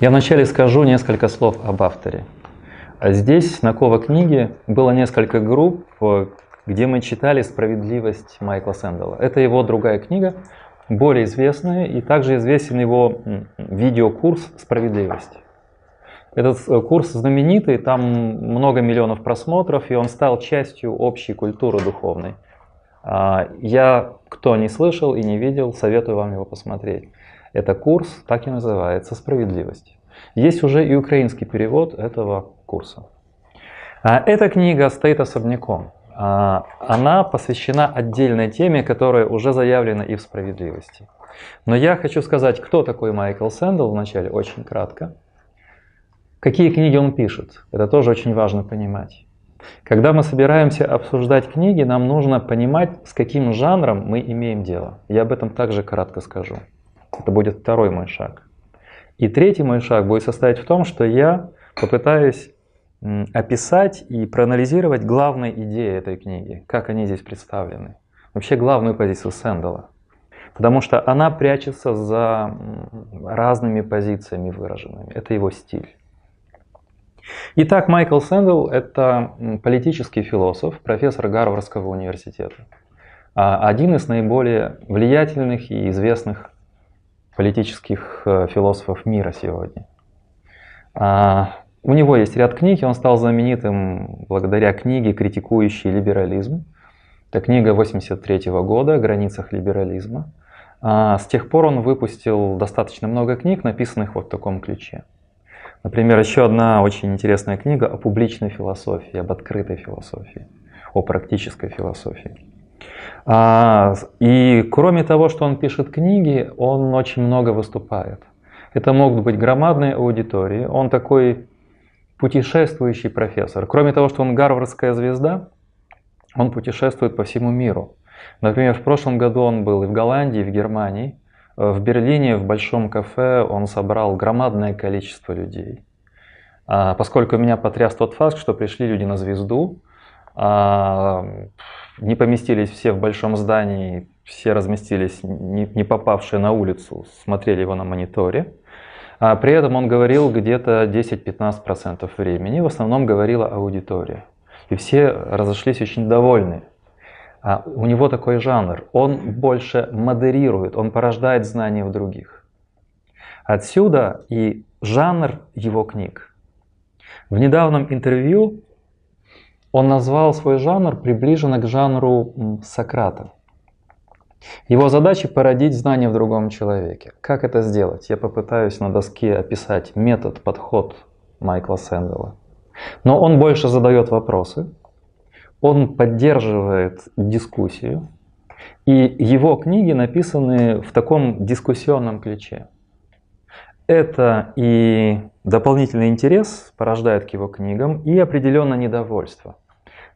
Я вначале скажу несколько слов об авторе. Здесь на Кова книге было несколько групп, где мы читали «Справедливость» Майкла Сэндала. Это его другая книга, более известная, и также известен его видеокурс «Справедливость». Этот э, курс знаменитый, там много миллионов просмотров, и он стал частью общей культуры духовной. А, я, кто не слышал и не видел, советую вам его посмотреть. Это курс, так и называется, «Справедливость». Есть уже и украинский перевод этого курса. А, эта книга стоит особняком. А, она посвящена отдельной теме, которая уже заявлена и в «Справедливости». Но я хочу сказать, кто такой Майкл Сэндл вначале, очень кратко. Какие книги он пишет, это тоже очень важно понимать. Когда мы собираемся обсуждать книги, нам нужно понимать, с каким жанром мы имеем дело. Я об этом также кратко скажу. Это будет второй мой шаг. И третий мой шаг будет состоять в том, что я попытаюсь описать и проанализировать главные идеи этой книги, как они здесь представлены. Вообще главную позицию Сэндала. Потому что она прячется за разными позициями выраженными. Это его стиль. Итак, Майкл Сэндл – это политический философ, профессор Гарвардского университета. А один из наиболее влиятельных и известных политических э, философов мира сегодня. А, у него есть ряд книг, и он стал знаменитым благодаря книге, критикующей либерализм. Это книга 83 года о границах либерализма. А, с тех пор он выпустил достаточно много книг, написанных вот в таком ключе. Например, еще одна очень интересная книга о публичной философии, об открытой философии, о практической философии. А, и кроме того, что он пишет книги, он очень много выступает. Это могут быть громадные аудитории. Он такой путешествующий профессор. Кроме того, что он гарвардская звезда, он путешествует по всему миру. Например, в прошлом году он был и в Голландии, и в Германии. В Берлине в большом кафе он собрал громадное количество людей. А, поскольку меня потряс тот факт, что пришли люди на звезду, не поместились все в большом здании, все разместились, не попавшие на улицу, смотрели его на мониторе. А при этом он говорил где-то 10-15% времени, в основном говорила аудитория. И все разошлись очень довольны. А у него такой жанр. Он больше модерирует, он порождает знания в других. Отсюда и жанр его книг. В недавнем интервью он назвал свой жанр приближенно к жанру Сократа. Его задача породить знания в другом человеке. Как это сделать? Я попытаюсь на доске описать метод, подход Майкла Сэндела. Но он больше задает вопросы, он поддерживает дискуссию, и его книги написаны в таком дискуссионном ключе. Это и дополнительный интерес порождает к его книгам, и определенное недовольство.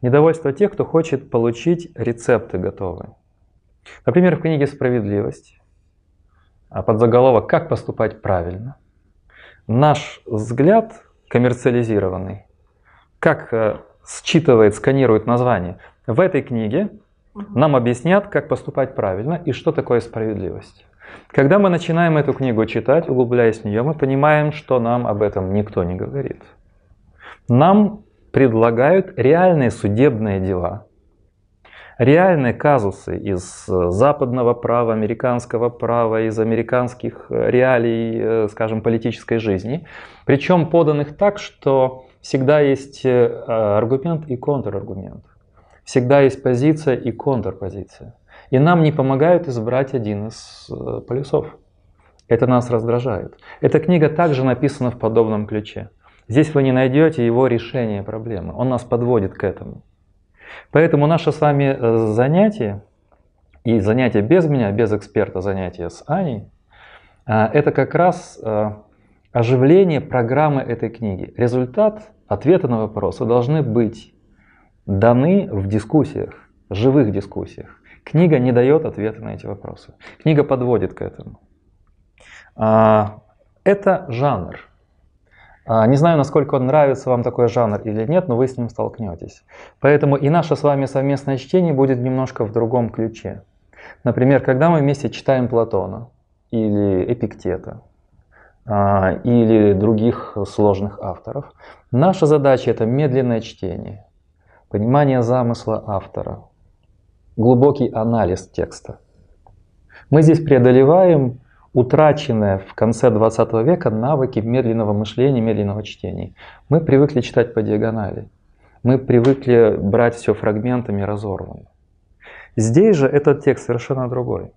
Недовольство тех, кто хочет получить рецепты готовые. Например, в книге «Справедливость» а под заголовок «Как поступать правильно» наш взгляд коммерциализированный, как э, считывает, сканирует название. В этой книге нам объяснят, как поступать правильно и что такое справедливость. Когда мы начинаем эту книгу читать, углубляясь в нее, мы понимаем, что нам об этом никто не говорит. Нам предлагают реальные судебные дела, реальные казусы из западного права, американского права, из американских реалий, э, скажем, политической жизни, причем поданных так, что всегда есть э, аргумент и контраргумент. Всегда есть позиция и контрпозиция. И нам не помогают избрать один из э, полюсов. Это нас раздражает. Эта книга также написана в подобном ключе. Здесь вы не найдете его решение проблемы. Он нас подводит к этому. Поэтому наше с вами э, занятие, и занятие без меня, без эксперта, занятие с Аней, это как раз оживление программы этой книги. Результат, ответы на вопросы должны быть даны в дискуссиях, живых дискуссиях. Книга не дает ответа на эти вопросы. Книга подводит к этому. А, это жанр. А, не знаю, насколько он нравится вам такой жанр или нет, но вы с ним столкнетесь. Поэтому и наше с вами совместное чтение будет немножко в другом ключе. Например, когда мы вместе читаем Платона или Эпиктета, а, или других сложных авторов. Наша задача это медленное чтение, понимание замысла автора, глубокий анализ текста. Мы здесь преодолеваем утраченные в конце 20 века навыки медленного мышления, медленного чтения. Мы привыкли читать по диагонали. Мы привыкли брать все фрагментами разорванно. Здесь же этот текст совершенно другой.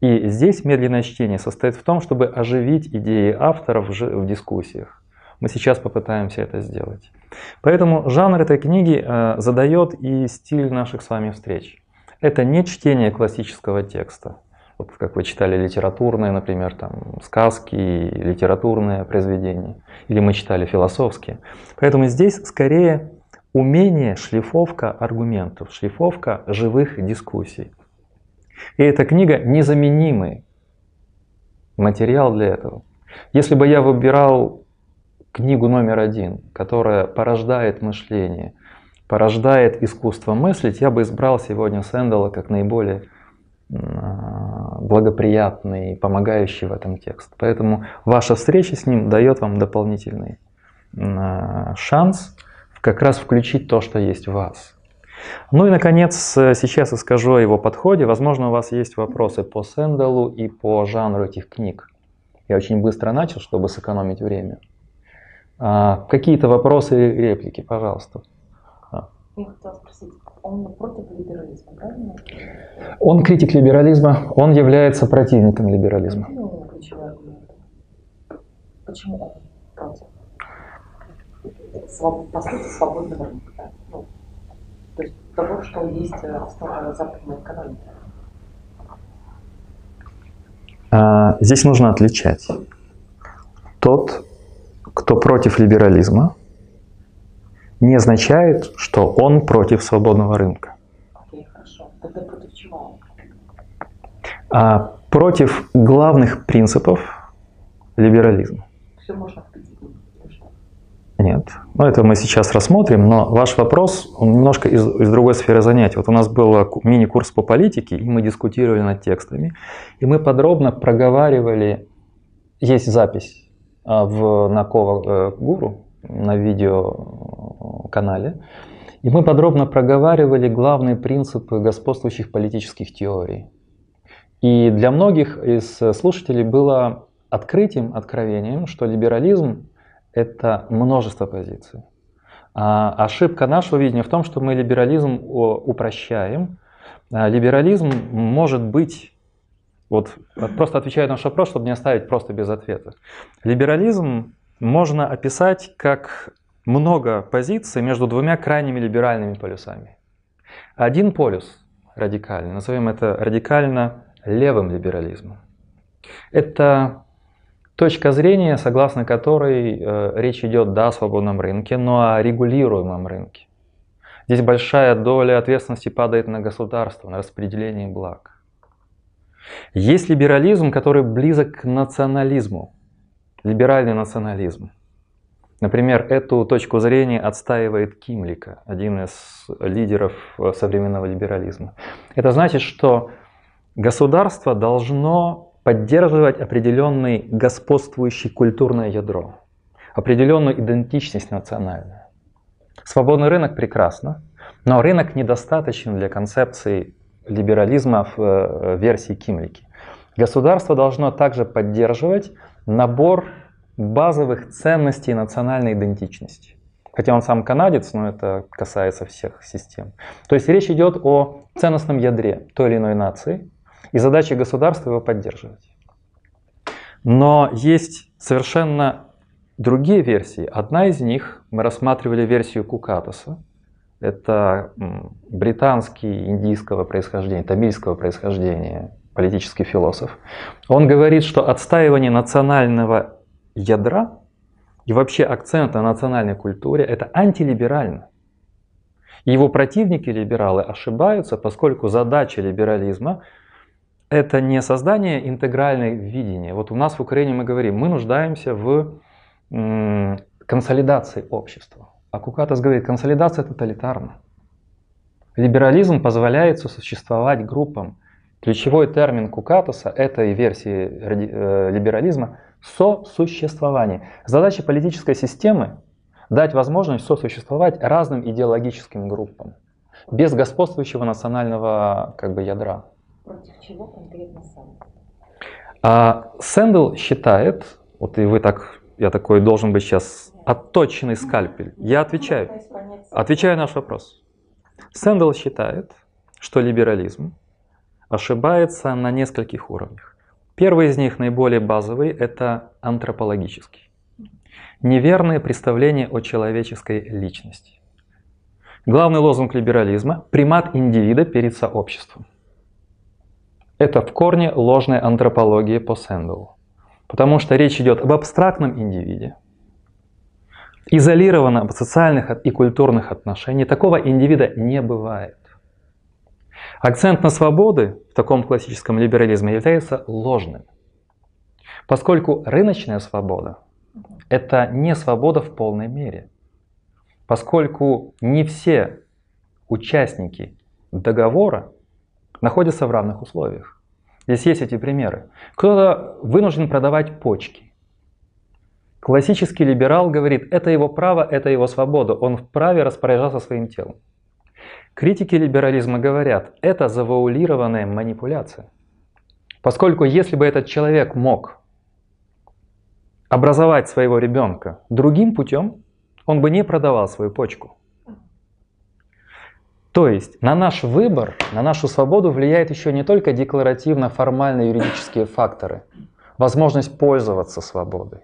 И здесь медленное чтение состоит в том, чтобы оживить идеи авторов в дискуссиях. Мы сейчас попытаемся это сделать. Поэтому жанр этой книги э, задает и стиль наших с вами встреч. Это не чтение классического текста. Вот как вы читали литературные, например, там, сказки, литературные произведения. Или мы читали философские. Поэтому здесь скорее умение, шлифовка аргументов, шлифовка живых дискуссий. И эта книга незаменимый материал для этого. Если бы я выбирал книгу номер один, которая порождает мышление, порождает искусство мыслить, я бы избрал сегодня Сэндала как наиболее благоприятный, помогающий в этом текст. Поэтому ваша встреча с ним дает вам дополнительный шанс как раз включить то, что есть в вас. Ну и, наконец, сейчас я скажу о его подходе. Возможно, у вас есть вопросы по Сэндалу и по жанру этих книг. Я очень быстро начал, чтобы сэкономить время. А, какие-то вопросы и реплики, пожалуйста. Я хотела спросить, он против либерализма, правильно? Он критик либерализма, он является противником либерализма. Почему он против? По сути, свободного рынка. Да? Ну, то есть того, что есть э, основа западной экономики. А, здесь нужно отличать. Тот, кто против либерализма, не означает, что он против свободного рынка. Окей, хорошо. Тогда против чего? А, против главных принципов либерализма. Все можно нет. Ну, это мы сейчас рассмотрим, но ваш вопрос, он немножко из, из другой сферы занятий. Вот у нас был мини-курс по политике, и мы дискутировали над текстами, и мы подробно проговаривали, есть запись а, в Накова э, Гуру на видеоканале, и мы подробно проговаривали главные принципы господствующих политических теорий. И для многих из слушателей было открытием, откровением, что либерализм это множество позиций. А ошибка нашего видения в том, что мы либерализм упрощаем. А либерализм может быть, вот просто отвечая на ваш вопрос, чтобы не оставить просто без ответа. Либерализм можно описать как много позиций между двумя крайними либеральными полюсами. Один полюс радикальный, назовем это радикально левым либерализмом. Это Точка зрения, согласно которой э, речь идет да, о свободном рынке, но о регулируемом рынке. Здесь большая доля ответственности падает на государство, на распределение благ. Есть либерализм, который близок к национализму, либеральный национализм. Например, эту точку зрения отстаивает Кимлика, один из лидеров э, современного либерализма. Это значит, что государство должно поддерживать определенный господствующий культурное ядро, определенную идентичность национальную. Свободный рынок прекрасно, но рынок недостаточен для концепции либерализма в э, версии Кимлики. Государство должно также поддерживать набор базовых ценностей национальной идентичности. Хотя он сам канадец, но это касается всех систем. То есть речь идет о ценностном ядре той или иной нации, и задача государства его поддерживать. Но есть совершенно другие версии. Одна из них, мы рассматривали версию Кукатоса. Это британский индийского происхождения, тамильского происхождения политический философ. Он говорит, что отстаивание национального ядра и вообще акцент на национальной культуре – это антилиберально. Его противники, либералы, ошибаются, поскольку задача либерализма это не создание интегральной видения. Вот у нас в Украине мы говорим, мы нуждаемся в консолидации общества. А Кукатас говорит, консолидация тоталитарна. Либерализм позволяет сосуществовать группам. Ключевой термин Кукатуса этой версии э, либерализма – Сосуществование. Задача политической системы – дать возможность сосуществовать разным идеологическим группам, без господствующего национального как бы, ядра. Против чего конкретно сам? А Сэндел считает, вот и вы так, я такой должен быть сейчас отточенный скальпель. Я отвечаю, отвечаю на наш вопрос. Сэндел считает, что либерализм ошибается на нескольких уровнях. Первый из них, наиболее базовый, это антропологический. Неверное представление о человеческой личности. Главный лозунг либерализма – примат индивида перед сообществом. Это в корне ложная антропология по Сэндлу. Потому что речь идет об абстрактном индивиде, изолированном от социальных и культурных отношений. Такого индивида не бывает. Акцент на свободы в таком классическом либерализме является ложным. Поскольку рыночная свобода – это не свобода в полной мере. Поскольку не все участники договора находятся в равных условиях. Здесь есть эти примеры. Кто-то вынужден продавать почки. Классический либерал говорит, это его право, это его свобода, он вправе распоряжаться своим телом. Критики либерализма говорят, это завуалированная манипуляция. Поскольку если бы этот человек мог образовать своего ребенка другим путем, он бы не продавал свою почку. То есть на наш выбор, на нашу свободу влияет еще не только декларативно-формальные юридические факторы, возможность пользоваться свободой,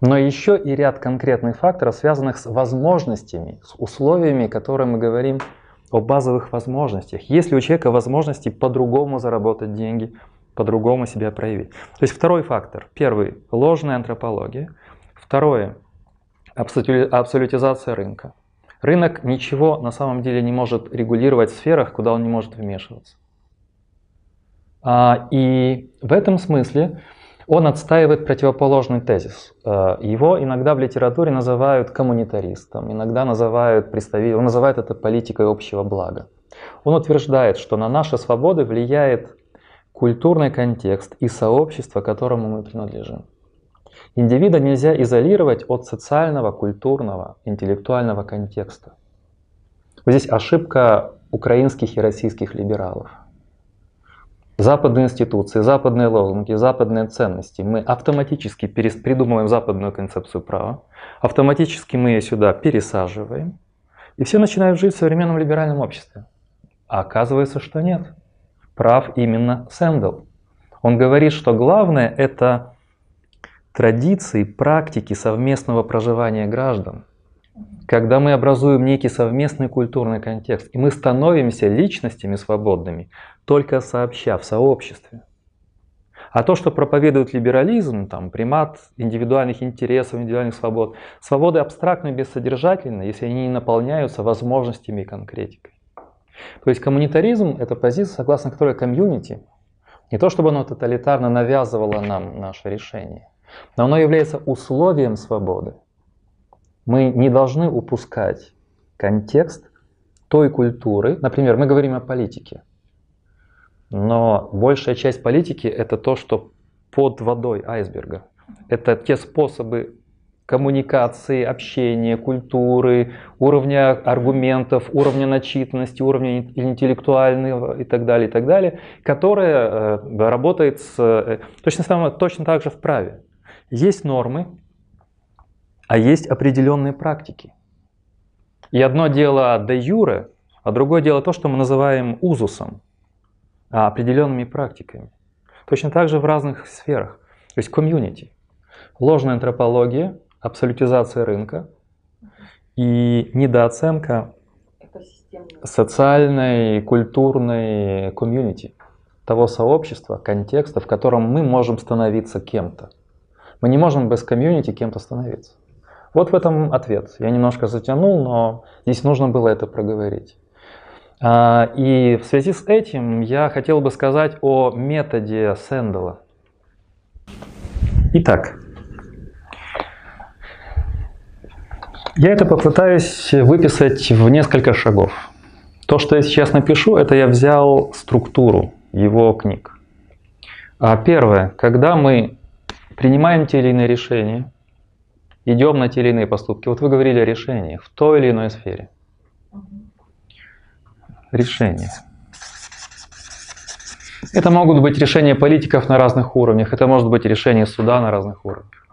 но еще и ряд конкретных факторов, связанных с возможностями, с условиями, которые мы говорим о базовых возможностях. Есть ли у человека возможности по-другому заработать деньги, по-другому себя проявить. То есть второй фактор. Первый – ложная антропология. Второе – абсолютизация рынка. Рынок ничего на самом деле не может регулировать в сферах, куда он не может вмешиваться. А, и в этом смысле он отстаивает противоположный тезис. А, его иногда в литературе называют коммунитаристом, иногда называют представителем, он называет это политикой общего блага. Он утверждает, что на наши свободы влияет культурный контекст и сообщество, которому мы принадлежим. Индивида нельзя изолировать от социального, культурного, интеллектуального контекста. Здесь ошибка украинских и российских либералов. Западные институции, западные лозунги, западные ценности. Мы автоматически придумываем западную концепцию права, автоматически мы ее сюда пересаживаем, и все начинают жить в современном либеральном обществе. А оказывается, что нет. Прав именно Сэндл. Он говорит, что главное это традиции, практики совместного проживания граждан, когда мы образуем некий совместный культурный контекст, и мы становимся личностями свободными, только сообща в сообществе. А то, что проповедует либерализм, там, примат индивидуальных интересов, индивидуальных свобод, свободы абстрактны, бессодержательны, если они не наполняются возможностями и конкретикой. То есть коммунитаризм – это позиция, согласно которой комьюнити, не то чтобы оно тоталитарно навязывало нам наше решение, но оно является условием свободы. Мы не должны упускать контекст той культуры. Например, мы говорим о политике. Но большая часть политики это то, что под водой айсберга. Это те способы коммуникации, общения, культуры, уровня аргументов, уровня начитанности, уровня интеллектуального и так далее, и так далее, которая э, работает с, э, точно, точно так же в праве. Есть нормы, а есть определенные практики. И одно дело де юре, а другое дело то, что мы называем узусом, определенными практиками. Точно так же в разных сферах. То есть комьюнити. Ложная антропология, абсолютизация рынка и недооценка социальной, культурной комьюнити, того сообщества, контекста, в котором мы можем становиться кем-то. Мы не можем без комьюнити кем-то становиться. Вот в этом ответ. Я немножко затянул, но здесь нужно было это проговорить. А, и в связи с этим я хотел бы сказать о методе Сэндала. Итак, я это попытаюсь выписать в несколько шагов. То, что я сейчас напишу, это я взял структуру его книг. А первое, когда мы принимаем те или иные решения, идем на те или иные поступки. Вот вы говорили о решениях в той или иной сфере. Решения. Это могут быть решения политиков на разных уровнях, это может быть решение суда на разных уровнях.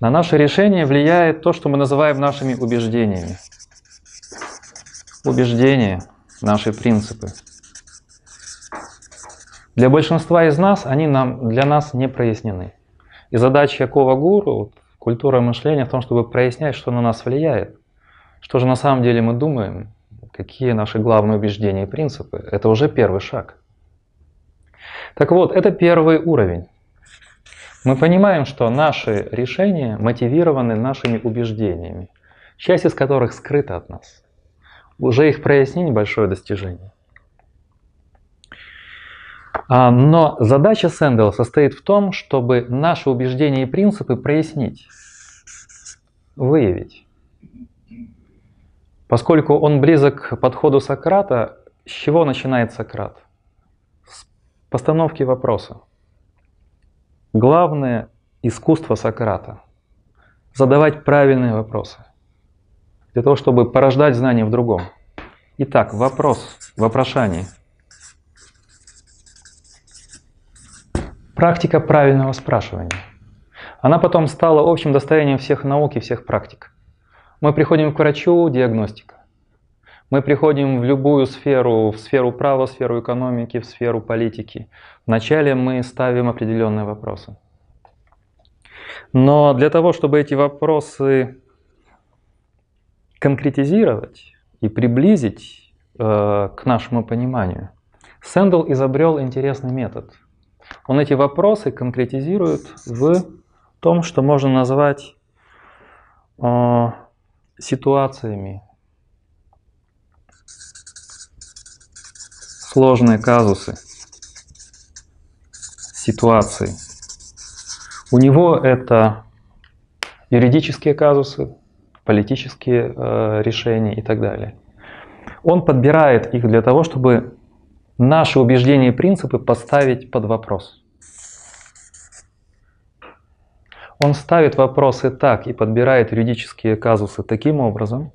На наше решение влияет то, что мы называем нашими убеждениями. Убеждения, наши принципы. Для большинства из нас они нам, для нас не прояснены. И задача Якова Гуру, культура мышления в том, чтобы прояснять, что на нас влияет. Что же на самом деле мы думаем, какие наши главные убеждения и принципы. Это уже первый шаг. Так вот, это первый уровень. Мы понимаем, что наши решения мотивированы нашими убеждениями, часть из которых скрыта от нас. Уже их прояснить большое достижение. А, но задача Сэндела состоит в том, чтобы наши убеждения и принципы прояснить, выявить. Поскольку он близок к подходу Сократа, с чего начинает Сократ? С постановки вопроса. Главное искусство Сократа – задавать правильные вопросы, для того, чтобы порождать знания в другом. Итак, вопрос, вопрошание. Практика правильного спрашивания. Она потом стала общим достоянием всех наук и всех практик. Мы приходим к врачу – диагностика. Мы приходим в любую сферу, в сферу права, в сферу экономики, в сферу политики. Вначале мы ставим определенные вопросы. Но для того, чтобы эти вопросы конкретизировать и приблизить э, к нашему пониманию, Сэндл изобрел интересный метод. Он эти вопросы конкретизирует в том, что можно назвать э, ситуациями, сложные казусы, ситуации. У него это юридические казусы, политические э, решения и так далее. Он подбирает их для того, чтобы наши убеждения и принципы поставить под вопрос. Он ставит вопросы так и подбирает юридические казусы таким образом,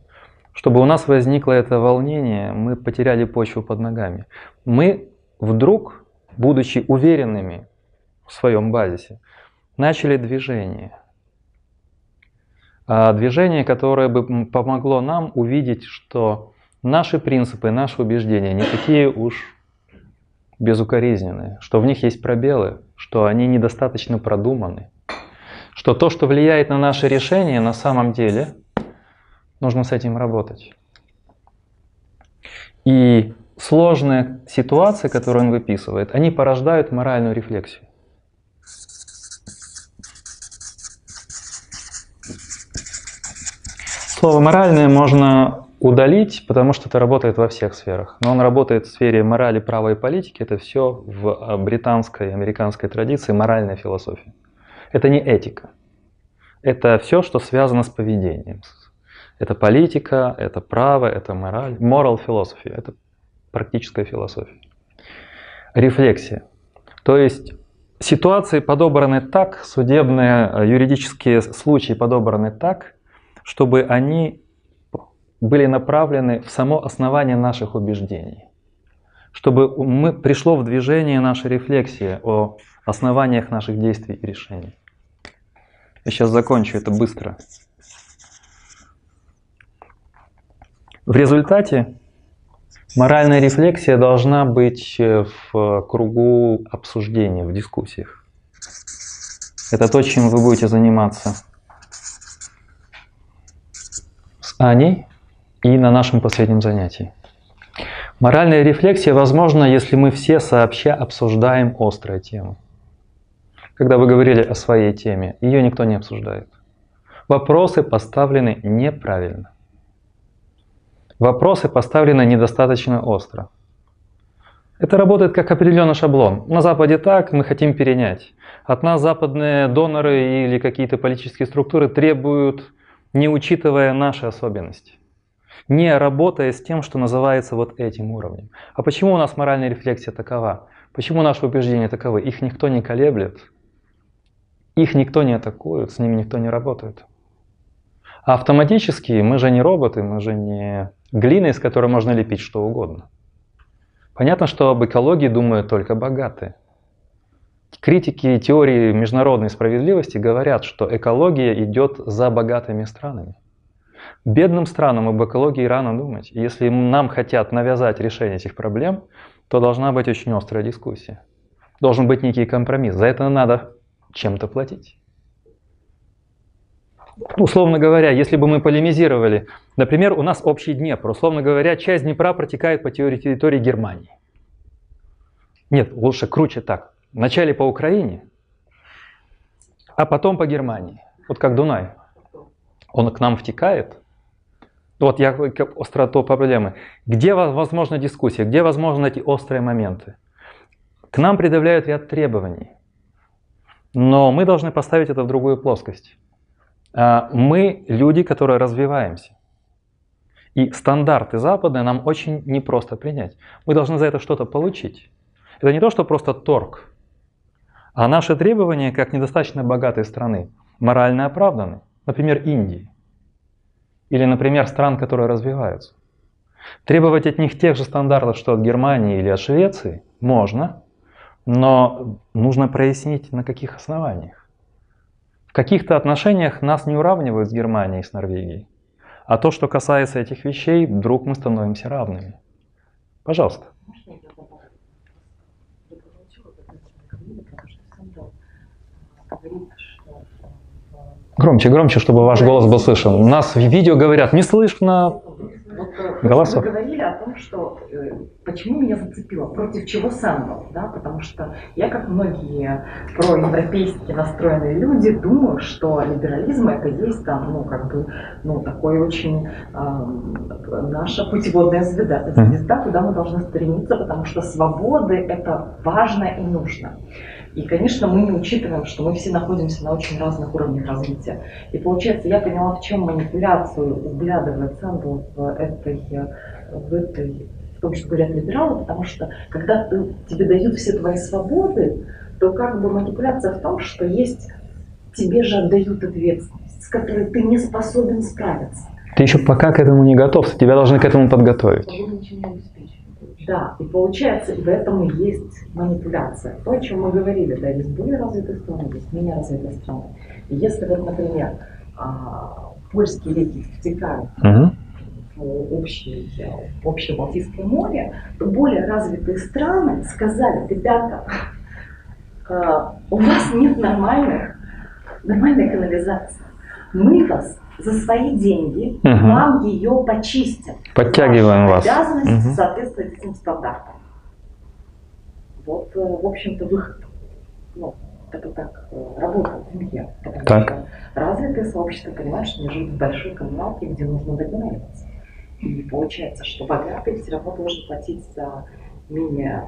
чтобы у нас возникло это волнение, мы потеряли почву под ногами. Мы вдруг, будучи уверенными в своем базисе, начали движение. А движение, которое бы помогло нам увидеть, что наши принципы, наши убеждения не такие уж безукоризненные, что в них есть пробелы, что они недостаточно продуманы, что то, что влияет на наши решения, на самом деле Нужно с этим работать. И сложные ситуации, которые он выписывает, они порождают моральную рефлексию. Слово «моральное» можно удалить, потому что это работает во всех сферах. Но он работает в сфере морали, права и политики. Это все в а, британской, американской традиции моральная философия. Это не этика. Это все, что связано с поведением, это политика, это право, это мораль. Moral philosophy – это практическая философия. Рефлексия. То есть ситуации подобраны так, судебные э, юридические случаи подобраны так, чтобы они были направлены в само основание наших убеждений. Чтобы мы, пришло в движение наша рефлексия о основаниях наших действий и решений. Я сейчас закончу это быстро. В результате моральная рефлексия должна быть э, в кругу обсуждения, в дискуссиях. Это то, чем вы будете заниматься с Аней и на нашем последнем занятии. Моральная рефлексия возможна, если мы все сообща обсуждаем острые темы. Когда вы говорили о своей теме, ее никто не обсуждает. Вопросы поставлены неправильно. Вопросы поставлены недостаточно остро. Это работает как определенный шаблон. На Западе так, мы хотим перенять. От нас западные доноры или какие-то политические структуры требуют, не учитывая наши особенности. Не работая с тем, что называется вот этим уровнем. А почему у нас моральная рефлексия такова? Почему наши убеждения таковы? Их никто не колеблет. Их никто не атакует, с ними никто не работает. А автоматически мы же не роботы, мы же не глина, из которой можно лепить что угодно. Понятно, что об экологии думают только богатые. Критики теории международной справедливости говорят, что экология идет за богатыми странами. Бедным странам об экологии рано думать. Если нам хотят навязать решение этих проблем, то должна быть очень острая дискуссия. Должен быть некий компромисс. За это надо чем-то платить. Условно говоря, если бы мы полемизировали, например, у нас общий Днепр, условно говоря, часть Днепра протекает по территории Германии. Нет, лучше круче так. Вначале по Украине, а потом по Германии. Вот как Дунай. Он к нам втекает. Вот я к остроту проблемы. Где возможна дискуссия, где возможны эти острые моменты? К нам предъявляют ряд требований. Но мы должны поставить это в другую плоскость. А, мы люди, которые развиваемся. И стандарты западные нам очень непросто принять. Мы должны за это что-то получить. Это не то, что просто торг. А наши требования, как недостаточно богатой страны, морально оправданы. Например, Индии. Или, например, стран, которые развиваются. Требовать от них тех же стандартов, что от Германии или от Швеции, можно, но нужно прояснить, на каких основаниях. В каких-то отношениях нас не уравнивают с Германией и с Норвегией. А то, что касается этих вещей, вдруг мы становимся равными. Пожалуйста. Громче, громче, чтобы ваш голос был слышен. У нас в видео говорят, не слышно голосов. Вы говорили о том, что э, почему меня зацепило, против чего сэндл, да, потому что я, как многие проевропейски настроенные люди, думаю, что либерализм это есть там, ну, как бы, ну, такой очень э, наша путеводная звезда, звезда, куда мы должны стремиться, потому что свободы это важно и нужно. И, конечно, мы не учитываем, что мы все находимся на очень разных уровнях развития. И получается, я поняла, в чем манипуляцию углядывает Сэндл в этой, в этой, в том, что говорят либералы, потому что когда ты, тебе дают все твои свободы, то как бы манипуляция в том, что есть, тебе же отдают ответственность, с которой ты не способен справиться. Ты еще пока к этому не готов, тебя должны к этому подготовить. Да, и получается, в этом и есть манипуляция. То, о чем мы говорили, да, есть более развитые страны, есть менее развитые страны. И если вот, например, а, польские реки втекают в общее, общее Балтийское море, то более развитые страны сказали, ребята, а, у вас нет нормальных, нормальной канализации. Мы вас за свои деньги угу. вам ее почистят. Подтягиваем вас. Обязанность угу. соответствовать этим стандартам. Вот, э, в общем-то, выход. Ну, это так э, работает в мире. Потому так. что развитые сообщества понимают, что они живут в большой коммуналке, где нужно договариваться. И получается, что богатый все равно должен платить за менее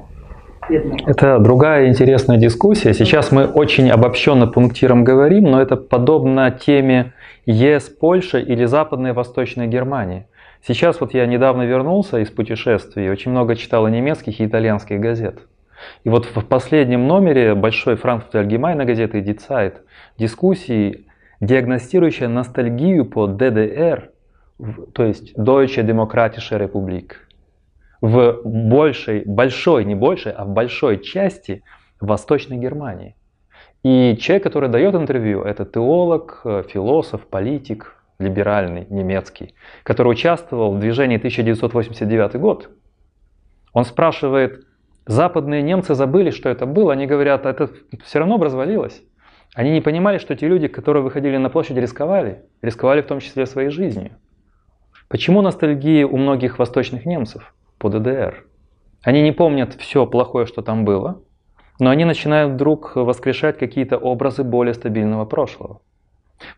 это другая интересная дискуссия. Сейчас мы очень обобщенно пунктиром говорим, но это подобно теме ЕС, Польша или Западная и Восточная Германия. Сейчас вот я недавно вернулся из путешествий, очень много читал немецких и итальянских газет. И вот в последнем номере большой Франкфурт Allgemeine газеты Die Zeit дискуссии, диагностирующая ностальгию по ДДР, то есть Deutsche Demokratische Republik в большей, большой, не большей, а в большой части Восточной Германии. И человек, который дает интервью, это теолог, философ, политик, либеральный, немецкий, который участвовал в движении 1989 год. Он спрашивает, западные немцы забыли, что это было, они говорят, это все равно развалилось. Они не понимали, что те люди, которые выходили на площадь, рисковали, рисковали в том числе своей жизнью. Почему ностальгия у многих восточных немцев? по ДДР. Они не помнят все плохое, что там было, но они начинают вдруг воскрешать какие-то образы более стабильного прошлого.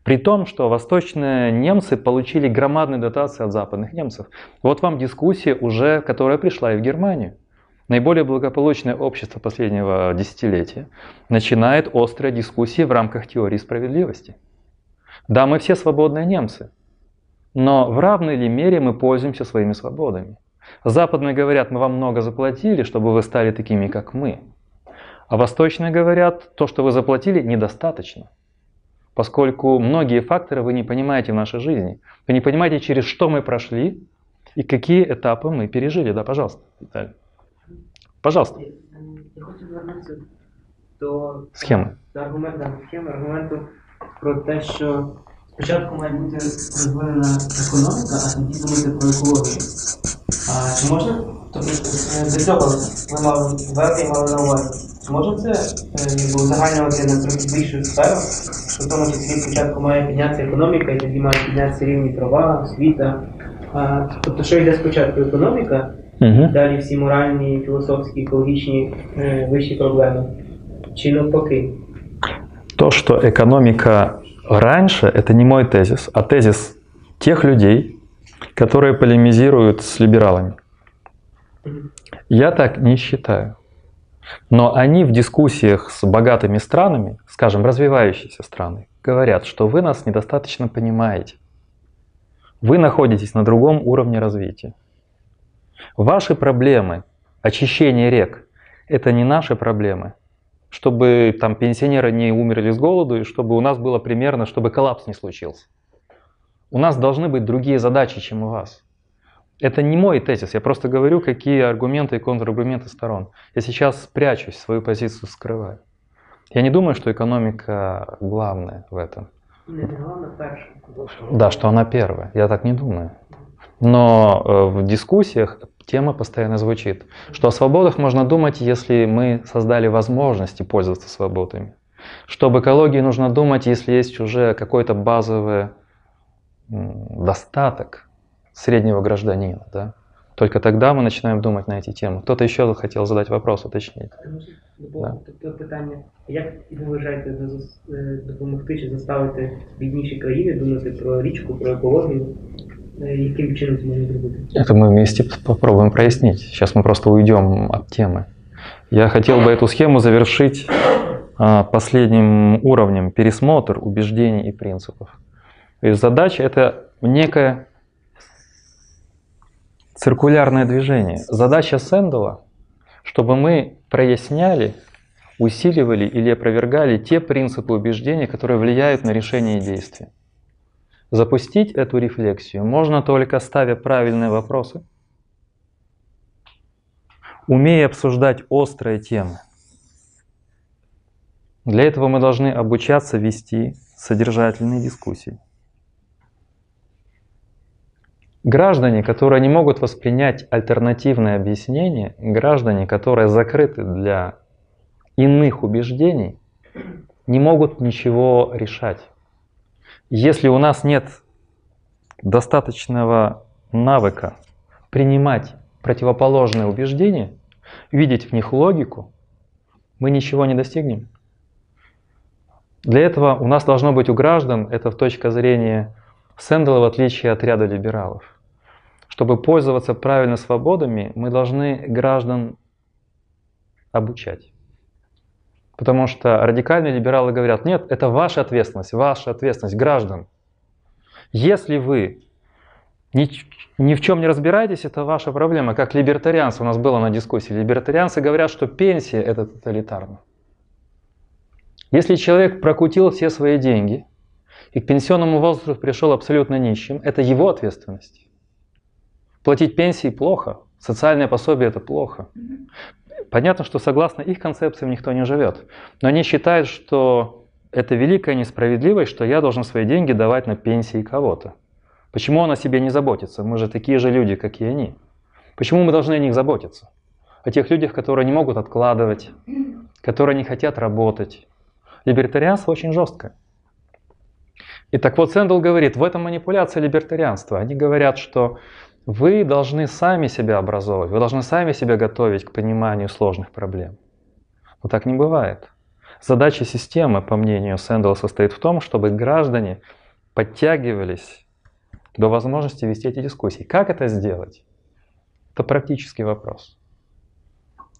При том, что восточные немцы получили громадные дотации от западных немцев. Вот вам дискуссия уже, которая пришла и в Германию. Наиболее благополучное общество последнего десятилетия начинает острые дискуссии в рамках теории справедливости. Да, мы все свободные немцы, но в равной ли мере мы пользуемся своими свободами? Западные говорят, мы вам много заплатили, чтобы вы стали такими, как мы. А восточные говорят, то, что вы заплатили, недостаточно. поскольку многие факторы вы не понимаете в нашей жизни. Вы не понимаете, через что мы прошли и какие этапы мы пережили. Да, пожалуйста, Виталий. Пожалуйста. Я хочу звернутися до Схеми. до аргументу, схеми, аргументу про те, що спочатку має бути розвинена економіка, а тоді думати про екологію. А чи можна, тобто е, до цього ви мали ввести і мали на увазі, чи може це е, якби узагальнювати на трохи більшу сферу, що в тому числі спочатку має піднятися економіка, і тоді мають піднятися рівні права, освіта. А, тобто, що йде спочатку економіка, Угу. Далі всі моральні, філософські, екологічні е, вищі проблеми. Чи навпаки? То, что экономика раньше, это не мой тезис, а тезис тех людей, которые полемизируют с либералами. Я так не считаю. Но они в дискуссиях с богатыми странами, скажем, развивающиеся страны, говорят, что вы нас недостаточно понимаете. Вы находитесь на другом уровне развития. Ваши проблемы, очищение рек, это не наши проблемы. Чтобы там пенсионеры не умерли с голоду и чтобы у нас было примерно, чтобы коллапс не случился. У нас должны быть другие задачи, чем у вас. Это не мой тезис, я просто говорю, какие аргументы и контраргументы сторон. Я сейчас прячусь, свою позицию скрываю. Я не думаю, что экономика главная в этом. Да, что она первая. Я так не думаю. Но э, в дискуссиях тема постоянно звучит, что о свободах можно думать, если мы создали возможности пользоваться свободами. Что об экологии нужно думать, если есть уже какой-то базовый м, достаток среднего гражданина. Да? Только тогда мы начинаем думать на эти темы. Кто-то еще хотел задать вопрос, уточнить. Бо таке питання, як ви вважаєте зас- е, допомогти чи заставити бідніші країни думати про річку, про екологію? Яким чином це можна? Это мы вместе попробуем прояснить. Сейчас мы просто уйдем от темы. Я хотел бы эту схему завершить а, последним уровнем пересмотр убеждений и принципов. То есть задача это некое циркулярное движение. Задача Сэндала, чтобы мы проясняли, усиливали или опровергали те принципы убеждений, которые влияют на решение и действия. Запустить эту рефлексию можно только ставя правильные вопросы, умея обсуждать острые темы. Для этого мы должны обучаться вести содержательные дискуссии. Граждане, которые не могут воспринять альтернативное объяснение, граждане, которые закрыты для иных убеждений, не могут ничего решать. Если у нас нет достаточного навыка принимать противоположные убеждения, видеть в них логику, мы ничего не достигнем. Для этого у нас должно быть у граждан, это в точка зрения Сэндала в отличие от ряда либералов. Чтобы пользоваться правильно свободами, мы должны граждан обучать. Потому что радикальные либералы говорят, нет, это ваша ответственность, ваша ответственность граждан. Если вы ни, ни в чем не разбираетесь, это ваша проблема. Как либертарианцы, у нас было на дискуссии, либертарианцы говорят, что пенсия это тоталитарно. Если человек прокутил все свои деньги и к пенсионному возрасту пришел абсолютно нищим, это его ответственность. Платить пенсии плохо, социальное пособие это плохо. Понятно, что согласно их концепциям никто не живет. Но они считают, что это великая несправедливость, что я должен свои деньги давать на пенсии кого-то. Почему он о себе не заботится? Мы же такие же люди, как и они. Почему мы должны о них заботиться? О тех людях, которые не могут откладывать, которые не хотят работать. Либертарианство очень жесткое. И так вот Сэндл говорит, в этом манипуляция либертарианства. Они говорят, что вы должны сами себя образовывать, вы должны сами себя готовить к пониманию сложных проблем. Но так не бывает. Задача системы, по мнению Сэндала, состоит в том, чтобы граждане подтягивались до возможности вести эти дискуссии. Как это сделать? Это практический вопрос.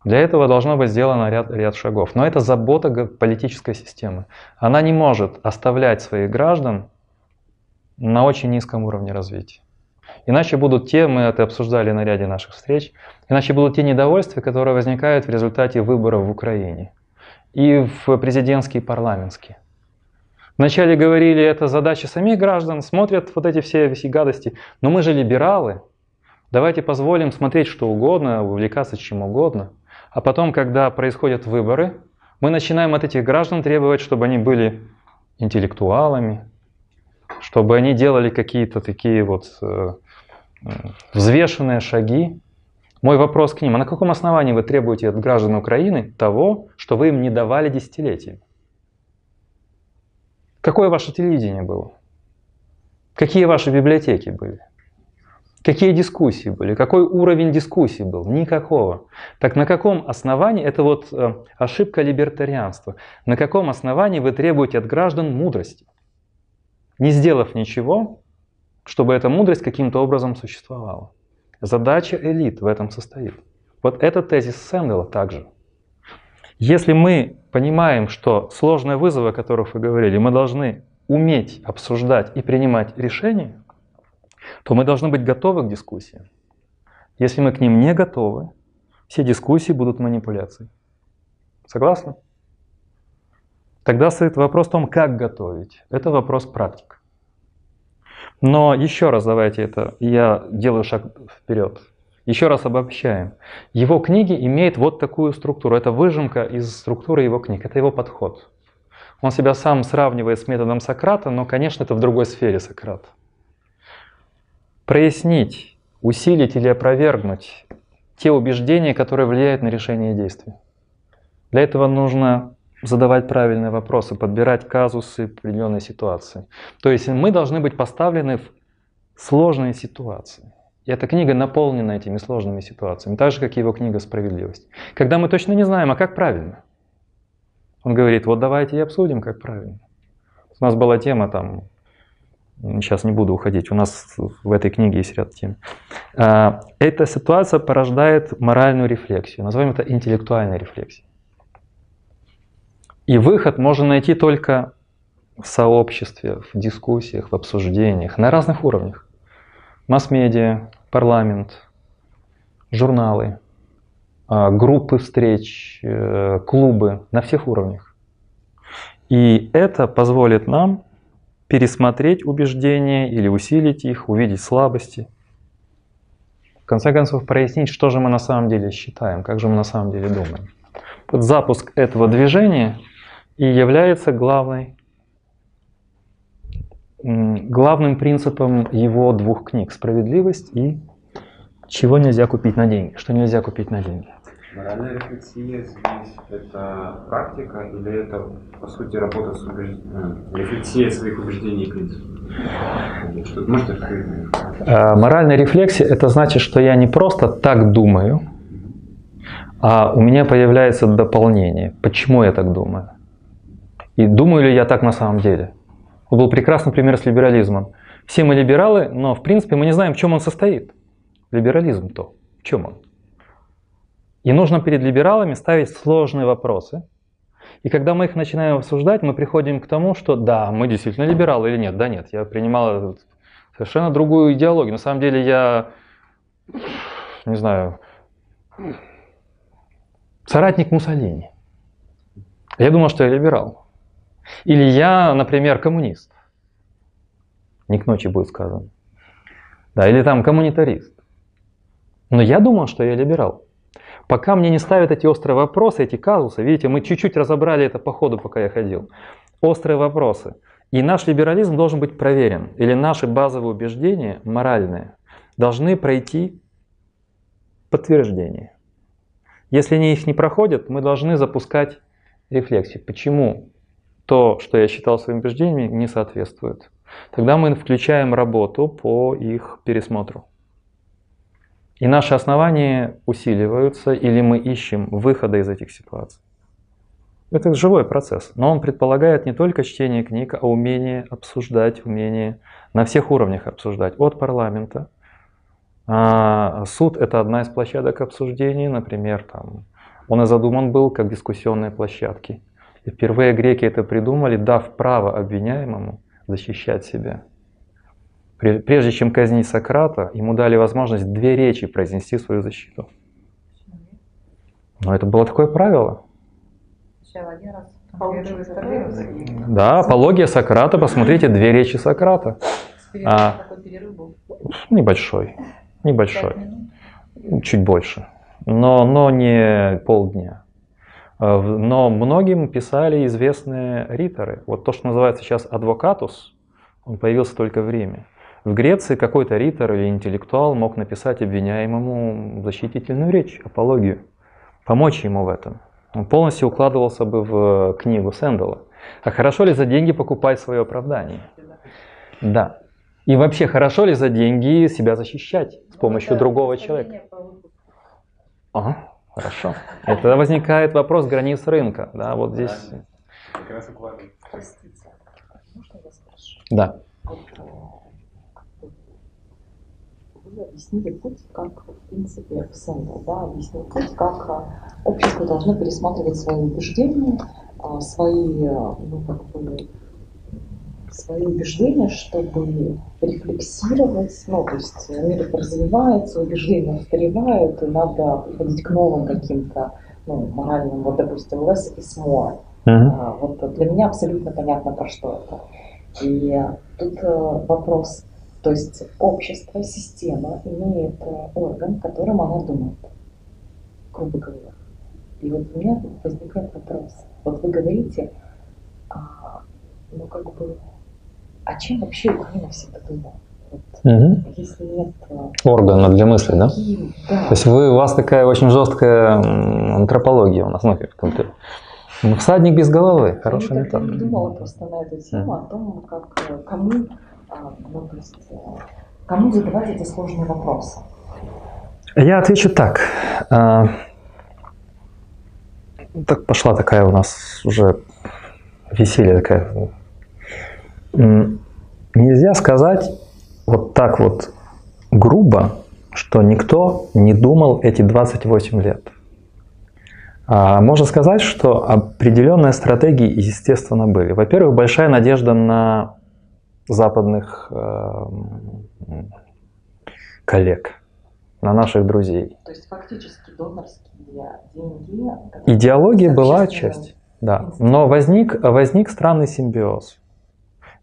Для этого должно быть сделано ряд, ряд шагов. Но это забота политической системы. Она не может оставлять своих граждан на очень низком уровне развития. Иначе будут те, мы это обсуждали на ряде наших встреч, иначе будут те недовольствия, которые возникают в результате выборов в Украине и в президентские и парламентские. Вначале говорили, это задача самих граждан, смотрят вот эти все, все гадости. Но мы же либералы. Давайте позволим смотреть что угодно, увлекаться чем угодно. А потом, когда происходят выборы, мы начинаем от этих граждан требовать, чтобы они были интеллектуалами, чтобы они делали какие-то такие вот э, взвешенные шаги. Мой вопрос к ним, а на каком основании вы требуете от граждан Украины того, что вы им не давали десятилетиями? Какое ваше телевидение было? Какие ваши библиотеки были? Какие дискуссии были? Какой уровень дискуссий был? Никакого. Так на каком основании, это вот э, ошибка либертарианства, на каком основании вы требуете от граждан мудрости? Не сделав ничего, чтобы эта мудрость каким-то образом существовала. Задача элит в этом состоит. Вот этот тезис Сэндела также. Если мы понимаем, что сложные вызовы, о которых вы говорили, мы должны уметь обсуждать и принимать решения, то мы должны быть готовы к дискуссиям. Если мы к ним не готовы, все дискуссии будут манипуляцией. Согласны? Тогда стоит вопрос в том, как готовить. Это вопрос практик. Но еще раз давайте это, я делаю шаг вперед. Еще раз обобщаем. Его книги имеют вот такую структуру. Это выжимка из структуры его книг. Это его подход. Он себя сам сравнивает с методом Сократа, но, конечно, это в другой сфере Сократа прояснить, усилить или опровергнуть те убеждения, которые влияют на решение действий. Для этого нужно задавать правильные вопросы, подбирать казусы определенной ситуации. То есть мы должны быть поставлены в сложные ситуации. И эта книга наполнена этими сложными ситуациями, так же, как и его книга «Справедливость». Когда мы точно не знаем, а как правильно. Он говорит, вот давайте и обсудим, как правильно. У нас была тема там сейчас не буду уходить, у нас в этой книге есть ряд тем. А, эта ситуация порождает моральную рефлексию, назовем это интеллектуальной рефлексией. И выход можно найти только в сообществе, в дискуссиях, в обсуждениях на разных уровнях. Масс-медиа, парламент, журналы, а, группы встреч, э, клубы на всех уровнях. И это позволит нам пересмотреть убеждения или усилить их, увидеть слабости. В конце концов, прояснить, что же мы на самом деле считаем, как же мы на самом деле думаем. Вот запуск этого движения и является главной, главным принципом его двух книг «Справедливость» и «Чего нельзя купить на деньги», что нельзя купить на деньги. Моральная рефлексия здесь это практика или это по сути работа с убеждением, рефлексия своих убеждений и принципов? Можете? А, моральная рефлексия это значит, что я не просто так думаю, а у меня появляется дополнение. Почему я так думаю? И думаю ли я так на самом деле? Вот был прекрасный пример с либерализмом. Все мы либералы, но в принципе мы не знаем, в чем он состоит. Либерализм-то. В чем он? И нужно перед либералами ставить сложные вопросы. И когда мы их начинаем обсуждать, мы приходим к тому, что да, мы действительно либералы или нет. Да нет, я принимал совершенно другую идеологию. На самом деле я, не знаю, соратник Муссолини. Я думал, что я либерал. Или я, например, коммунист. Не к ночи будет сказано. Да, или там коммунитарист. Но я думал, что я либерал. Пока мне не ставят эти острые вопросы, эти казусы, видите, мы чуть-чуть разобрали это по ходу, пока я ходил. Острые вопросы. И наш либерализм должен быть проверен. Или наши базовые убеждения, моральные, должны пройти подтверждение. Если они их не проходят, мы должны запускать рефлексию. Почему то, что я считал своими убеждениями, не соответствует? Тогда мы включаем работу по их пересмотру. И наши основания усиливаются, или мы ищем выхода из этих ситуаций. Это живой процесс, но он предполагает не только чтение книг, а умение обсуждать, умение на всех уровнях обсуждать, от парламента. А суд – это одна из площадок обсуждений, например, там, он и задуман был как дискуссионные площадки. И впервые греки это придумали, дав право обвиняемому защищать себя. Прежде чем казнить Сократа, ему дали возможность две речи произнести свою защиту. Но это было такое правило. Да, апология Сократа, посмотрите две речи Сократа. А. Небольшой, небольшой, чуть больше, но, но не полдня. А, Но многим писали известные риторы. Вот то, что называется сейчас адвокатус, он появился только в Риме. В Греции какой-то ритор или интеллектуал мог написать обвиняемому защитительную речь, апологию, помочь ему в этом. Он полностью укладывался бы в книгу Сэндала. А хорошо ли за деньги покупать свое оправдание? Да. И вообще, хорошо ли за деньги себя защищать с помощью другого человека? Ага, хорошо. Это возникает вопрос границ рынка. Да, вот здесь. Как раз укладывается. Простите, можно я спрошу? Да. Вот, э, вы объяснили путь, как, в принципе, Сэндл, да, объяснил путь, как э, общество должно пересматривать свои убеждения, э, свои, э, ну, как бы, свои убеждения, чтобы рефлексировать, ну, то есть мир развивается, убеждения устаревают, и надо приходить к новым каким-то, ну, моральным, вот, допустим, less is more. Мгм. А, Вот для меня абсолютно понятно, про что это. И тут э, вопрос, то есть общество, система имеет э, орган, которым она думает, грубо говоря. И вот у меня возникает вопрос. Вот вы говорите, а, ну как бы, а чем вообще Украина всегда думала? Вот, Мгм. если нет э, Органа для мысли, да? каким- да, То есть вы, у вас такая очень жесткая антропология у нас. Ну, как там, ну, всадник без головы. Хорошая Я метафора. не думала просто на эту тему, о том, как, э, кому, а, ну, то есть, э, кому задавать эти сложные вопросы. Я отвечу так. А, Так пошла такая у нас уже веселье такая. Нельзя сказать вот так вот грубо, что никто не думал эти 28 лет. А Можно сказать, что определенные стратегии, естественно, были. Во-первых, большая надежда на западных эм, коллег, на наших друзей. То есть фактически донорские деньги. Идеология была часть, да. Но возник, возник странный симбиоз.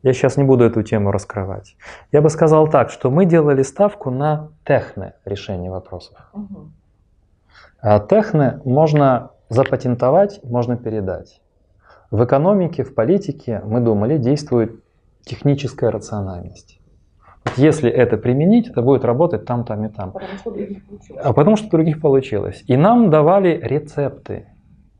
Я сейчас не буду эту тему раскрывать. Я бы сказал так, что мы делали ставку на техне решение вопросов. А техне можно запатентовать, можно передать. В экономике, в политике, мы думали, действует техническая рациональность. Вот если это применить, это будет работать там, там и там. Потому что других получилось. А потому что других получилось. И нам давали рецепты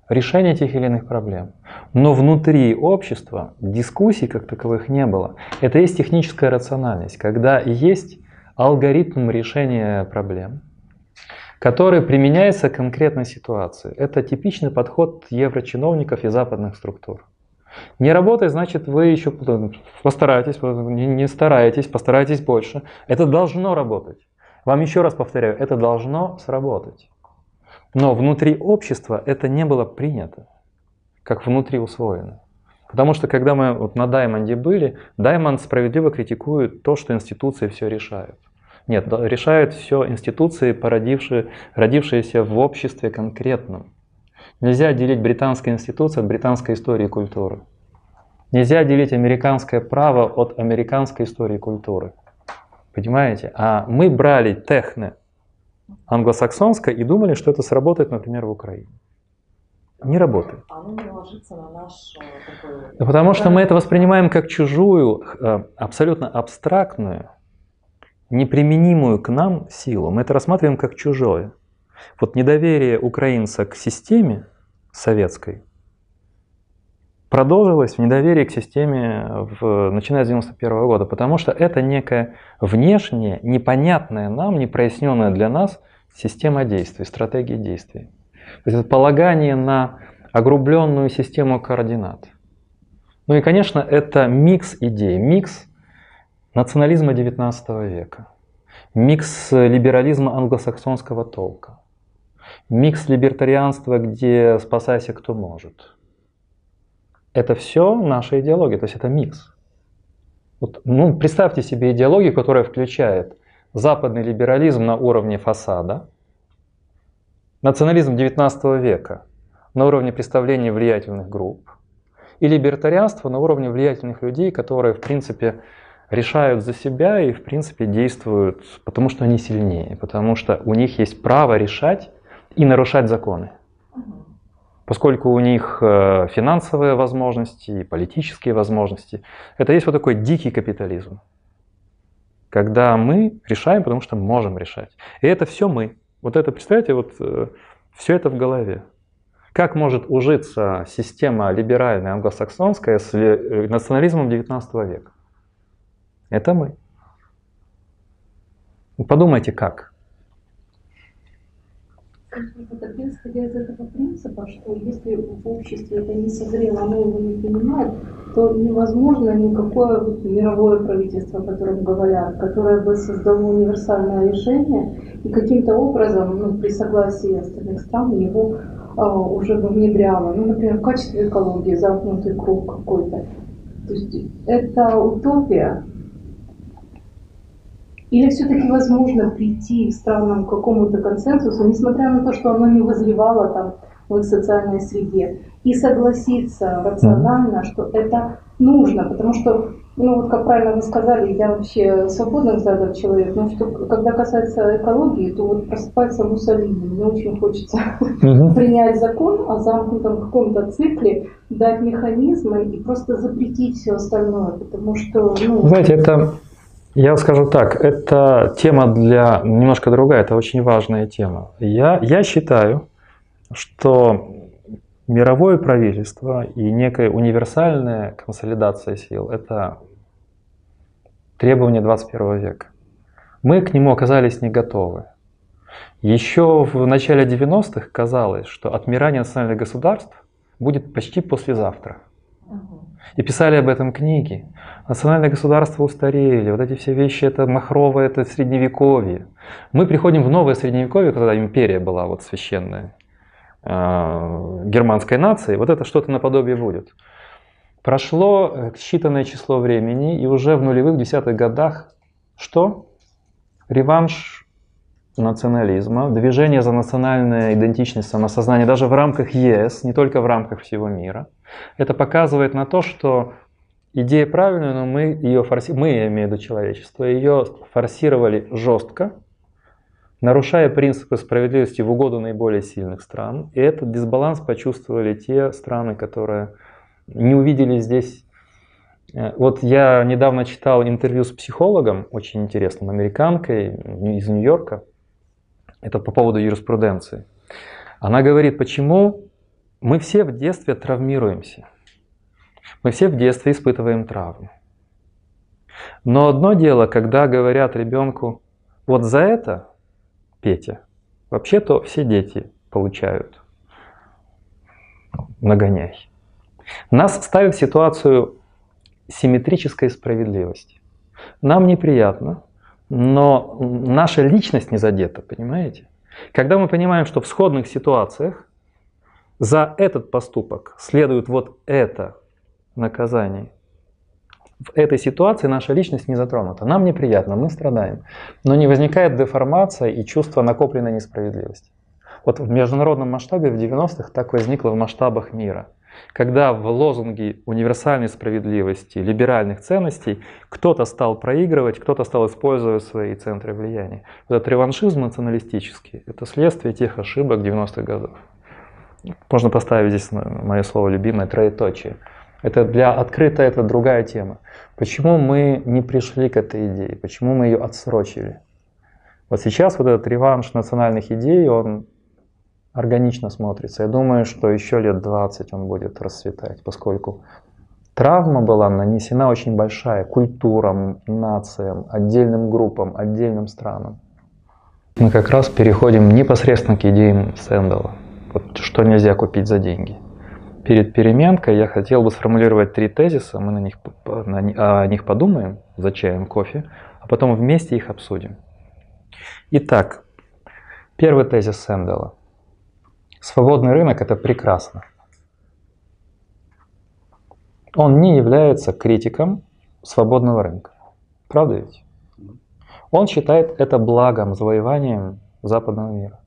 решения тех или иных проблем. Но внутри общества дискуссий как таковых не было. Это есть техническая рациональность, когда есть алгоритм решения проблем, который применяется к конкретной ситуации. Это типичный подход еврочиновников и западных структур. Не работает, значит, вы еще постарайтесь, не не стараетесь, постарайтесь больше. Это должно работать. Вам еще раз повторяю, это должно сработать. Но внутри общества это не было принято, как внутри усвоено. Потому что когда мы вот на Даймонде были, Даймонд справедливо критикует то, что институции все решают. Нет, решают все институции, породившие, родившиеся в обществе конкретном. Нельзя делить британские институции от британской истории и культуры. Нельзя делить американское право от американской истории и культуры. Понимаете? А мы брали техне англосаксонское и думали, что это сработает, например, в Украине. Не работает. Оно не ложится на наш э, такой... Да Потому что мы это воспринимаем как чужую, э, абсолютно абстрактную, неприменимую к нам силу. Мы это рассматриваем как чужое. Вот недоверие украинца к системе советской продолжилось в недоверии к системе, в, начиная с 91 года, потому что это некая внешняя, непонятная нам, непроясненная для нас система действий, стратегия действий. То есть это полагание на огрубленную систему координат. Ну и, конечно, это микс идей, микс национализма XIX века, микс либерализма англосаксонского толка, микс либертарианства, где спасайся кто может. Это все наша идеология, то есть это микс. Вот, ну, представьте себе идеологию, которая включает западный либерализм на уровне фасада, национализм XIX века на уровне представления влиятельных групп, и либертарианство на уровне влиятельных людей, которые, в принципе, решают за себя и, в принципе, действуют, потому что они сильнее, потому что у них есть право решать и нарушать законы. Поскольку у них э, финансовые возможности и политические возможности, это есть вот такой дикий капитализм. Когда мы решаем, потому что можем решать. И это все мы. Вот это, представляете, вот э, все это в голове. Как может ужиться система либеральная англосаксонская с э, национализмом 19 века? Это мы. Подумайте, как. Тогда исходя из этого принципа, что если в обществе это не созрело, оно его не понимает, то невозможно никакое вот мировое правительство, о котором говорят, которое бы создало универсальное решение и каким-то образом, ну, при согласии остальных стран, его а, уже бы внедряло. Ну, например, в качестве экологии, замкнутый круг какой-то. То есть это утопия, или все-таки возможно прийти в к какому-то консенсусу, несмотря на то, что оно не возревало там в их социальной среде, и согласиться рационально, что это нужно, потому что, ну вот как правильно вы сказали, я вообще свободный взглядов человек, но что когда касается экологии, то вот просыпается Муссолини, мне очень хочется угу. принять закон о замкнутом каком-то цикле, дать механизмы и просто запретить все остальное, потому что, ну... Знаете, это я скажу так, это тема для немножко другая, это очень важная тема. Я, я считаю, что мировое правительство и некая универсальная консолидация сил – это требование 21 века. Мы к нему оказались не готовы. Еще в начале 90-х казалось, что отмирание национальных государств будет почти послезавтра. И писали об этом книги. Национальные государства устарели, вот эти все вещи, это махровое, это средневековье. Мы приходим в новое средневековье, когда империя была вот священная э, германской нации, вот это что-то наподобие будет. Прошло э, считанное число времени, и уже в нулевых десятых годах что? Реванш национализма, движение за национальную идентичность, самосознание даже в рамках ЕС, не только в рамках всего мира. Это показывает на то, что идея правильная, но мы ее форси... мы, я имею в виду человечество, ее форсировали жестко, нарушая принципы справедливости в угоду наиболее сильных стран. И этот дисбаланс почувствовали те страны, которые не увидели здесь э, вот я недавно читал интервью с психологом, очень интересным, американкой из Нью-Йорка. Это по поводу юриспруденции. Она говорит, почему мы все в детстве травмируемся. Мы все в детстве испытываем травмы. Но одно дело, когда говорят ребенку, вот за это, Петя, вообще-то все дети получают нагоняй. Нас ставят в ситуацию симметрической справедливости. Нам неприятно, но наша личность не задета, понимаете? Когда мы понимаем, что в сходных ситуациях за этот поступок следует вот это наказание, в этой ситуации наша личность не затронута. Нам неприятно, мы страдаем. Но не возникает деформация и чувство накопленной несправедливости. Вот в международном масштабе в 90-х так возникло в масштабах мира – когда в лозунге универсальной справедливости, либеральных ценностей кто-то стал проигрывать, кто-то стал использовать свои центры влияния. Этот реваншизм националистический – это следствие тех ошибок 90-х годов. Можно поставить здесь мое слово любимое троеточие. Это для открыто это другая тема. Почему мы не пришли к этой идее? Почему мы ее отсрочили? Вот сейчас вот этот реванш национальных идей, он органично смотрится. Я думаю, что еще лет 20 он будет расцветать, поскольку травма была нанесена очень большая культурам, нациям, отдельным группам, отдельным странам. Мы как раз переходим непосредственно к идеям Сэндала. Вот что нельзя купить за деньги. Перед переменкой я хотел бы сформулировать три тезиса, мы на них, на, о них подумаем за чаем, кофе, а потом вместе их обсудим. Итак, первый тезис Сэндала. Свободный рынок – это прекрасно. Он не является критиком свободного рынка. Правда ведь? Он считает это благом, завоеванием западного мира.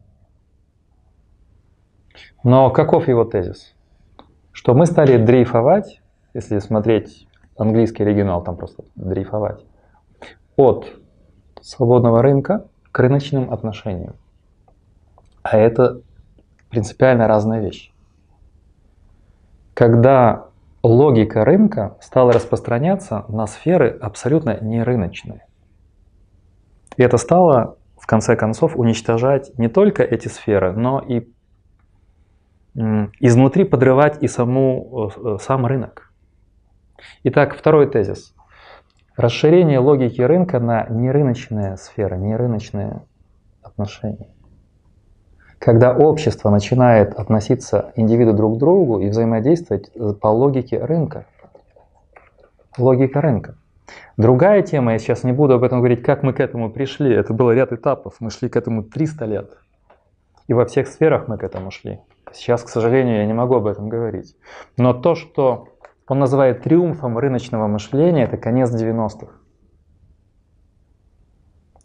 Но каков его тезис? Что мы стали дрейфовать если смотреть английский оригинал, там просто дрейфовать, от свободного рынка к рыночным отношениям. А это принципиально разная вещь. Когда логика рынка стала распространяться на сферы абсолютно не рыночные. И это стало, в конце концов, уничтожать не только эти сферы, но и изнутри подрывать и саму, э, сам рынок. Итак, второй тезис. Расширение логики рынка на нерыночные сферы, нерыночные отношения. Когда общество начинает относиться индивиду друг к другу и взаимодействовать э, по логике рынка. Логика рынка. Другая тема, я сейчас не буду об этом говорить, как мы к этому пришли. Это было ряд этапов. Мы шли к этому 300 лет. И во всех сферах мы к этому шли. Сейчас, к сожалению, я не могу об этом говорить. Но то, что он называет триумфом рыночного мышления, это конец 90-х.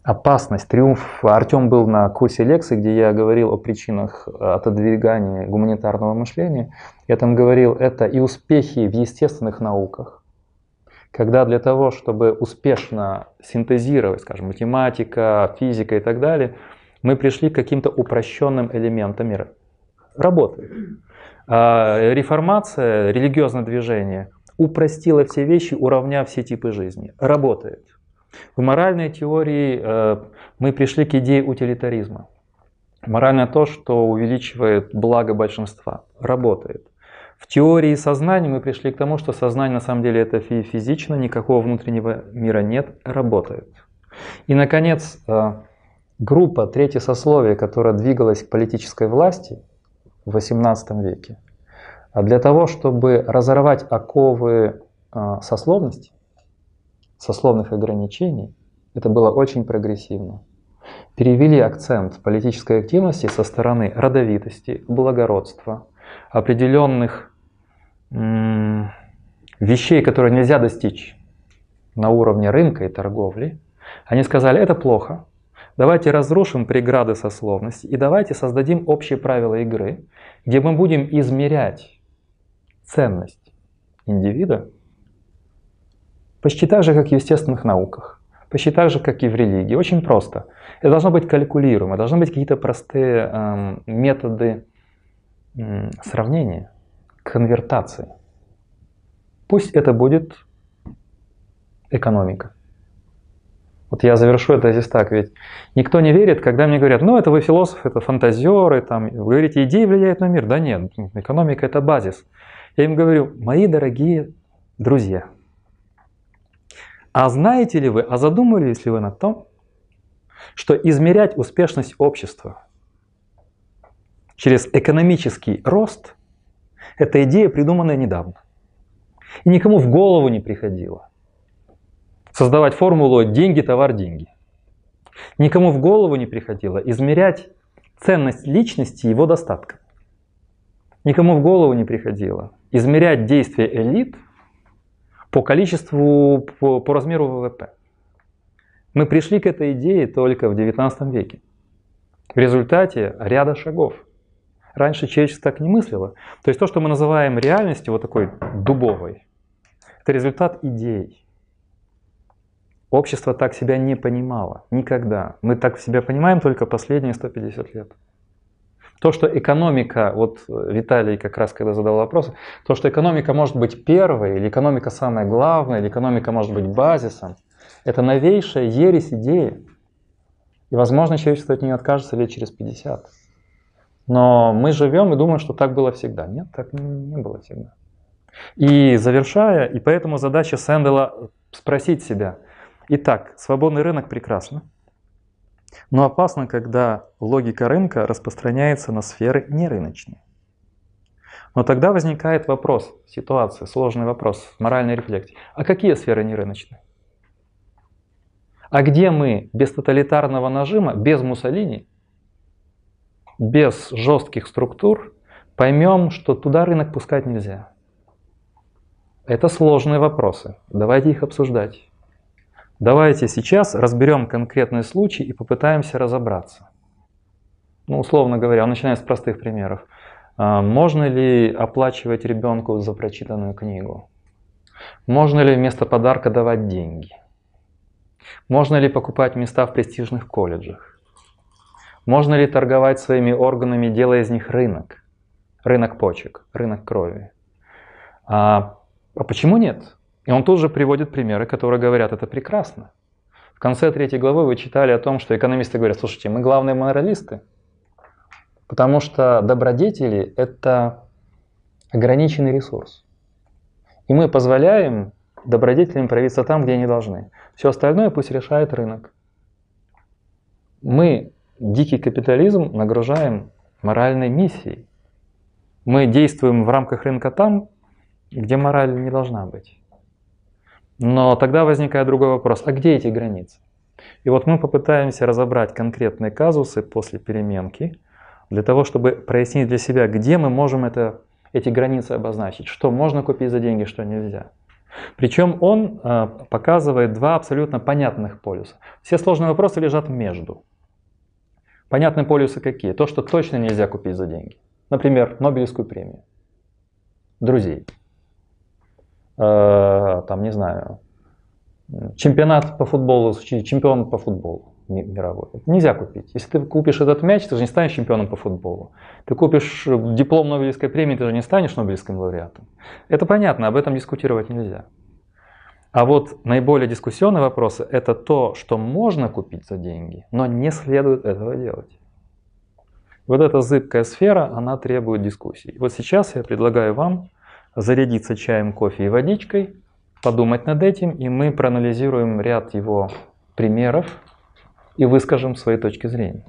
Опасность, триумф. Артем был на курсе лекций, где я говорил о причинах отодвигания гуманитарного мышления. Я там говорил, это и успехи в естественных науках, когда для того, чтобы успешно синтезировать, скажем, математика, физика и так далее, мы пришли к каким-то упрощенным элементам мира работает. А реформация, религиозное движение упростило все вещи, уравняв все типы жизни. Работает. В моральной теории э, мы пришли к идее утилитаризма. Морально то, что увеличивает благо большинства. Работает. В теории сознания мы пришли к тому, что сознание на самом деле это физично, никакого внутреннего мира нет, работает. И, наконец, э, группа, третье сословие, которая двигалась к политической власти – в XVIII веке. А для того, чтобы разорвать оковы а, сословности, сословных ограничений, это было очень прогрессивно. Перевели акцент политической активности со стороны родовитости, благородства, определенных вещей, которые нельзя достичь на уровне рынка и торговли. Они сказали, это плохо, Давайте разрушим преграды сословности и давайте создадим общие правила игры, где мы будем измерять ценность индивида почти так же, как в естественных науках, почти так же, как и в религии. Очень просто. Это должно быть калькулируемо, должны быть какие-то простые э, методы э, сравнения, конвертации. Пусть это будет экономика. Вот я завершу это здесь так, ведь никто не верит, когда мне говорят, ну это вы философ, это фантазеры, там, вы говорите, идеи влияют на мир. Да нет, экономика это базис. Я им говорю, мои дорогие друзья, а знаете ли вы, а задумывались ли вы над том, что измерять успешность общества через экономический рост – это идея, придуманная недавно. И никому в голову не приходило создавать формулу «деньги, товар, деньги». Никому в голову не приходило измерять ценность личности его достатка. Никому в голову не приходило измерять действия элит по количеству, по, по размеру ВВП. Мы пришли к этой идее только в XIX веке. В результате ряда шагов. Раньше человечество так не мыслило. То есть то, что мы называем реальностью, вот такой дубовой, это результат идей. Общество так себя не понимало. Никогда. Мы так себя понимаем только последние 150 лет. То, что экономика, вот Виталий как раз когда задал вопрос, то, что экономика может быть первой, или экономика самая главная, или экономика может быть базисом, это новейшая ересь идеи. И, возможно, человечество от нее откажется лет через 50. Но мы живем и думаем, что так было всегда. Нет, так не было всегда. И завершая, и поэтому задача Сэндела спросить себя, Итак, свободный рынок прекрасно, но опасно, когда логика рынка распространяется на сферы нерыночные. Но тогда возникает вопрос, ситуация, сложный вопрос, моральной рефлексии. А какие сферы нерыночные? А где мы без тоталитарного нажима, без Муссолини, без жестких структур поймем, что туда рынок пускать нельзя? Это сложные вопросы. Давайте их обсуждать. Давайте сейчас разберем конкретный случай и попытаемся разобраться. Ну, условно говоря, начиная с простых примеров. А, можно ли оплачивать ребенку за прочитанную книгу? Можно ли вместо подарка давать деньги? Можно ли покупать места в престижных колледжах? Можно ли торговать своими органами, делая из них рынок? Рынок почек, рынок крови. А, а почему нет? И он тут же приводит примеры, которые говорят, это прекрасно. В конце третьей главы вы читали о том, что экономисты говорят, слушайте, мы главные моралисты, потому что добродетели – это ограниченный ресурс. И мы позволяем добродетелям проявиться там, где они должны. Все остальное пусть решает рынок. Мы дикий капитализм нагружаем моральной миссией. Мы действуем в рамках рынка там, где мораль не должна быть. Но тогда возникает другой вопрос, а где эти границы? И вот мы попытаемся разобрать конкретные казусы после переменки, для того, чтобы прояснить для себя, где мы можем это, эти границы обозначить, что можно купить за деньги, что нельзя. Причем он э, показывает два абсолютно понятных полюса. Все сложные вопросы лежат между. Понятные полюсы какие? То, что точно нельзя купить за деньги. Например, Нобелевскую премию. Друзей. Э, там, не знаю, чемпионат по футболу, чемпион по футболу мировой. Нельзя купить. Если ты купишь этот мяч, ты же не станешь чемпионом по футболу. Ты купишь диплом Нобелевской премии, ты же не станешь Нобелевским лауреатом. Это понятно, об этом дискутировать нельзя. А вот наиболее дискуссионные вопросы – это то, что можно купить за деньги, но не следует этого делать. Вот эта зыбкая сфера, она требует дискуссий. Вот сейчас я предлагаю вам зарядиться чаем, кофе и водичкой, подумать над этим, и мы проанализируем ряд его примеров и выскажем свои точки зрения.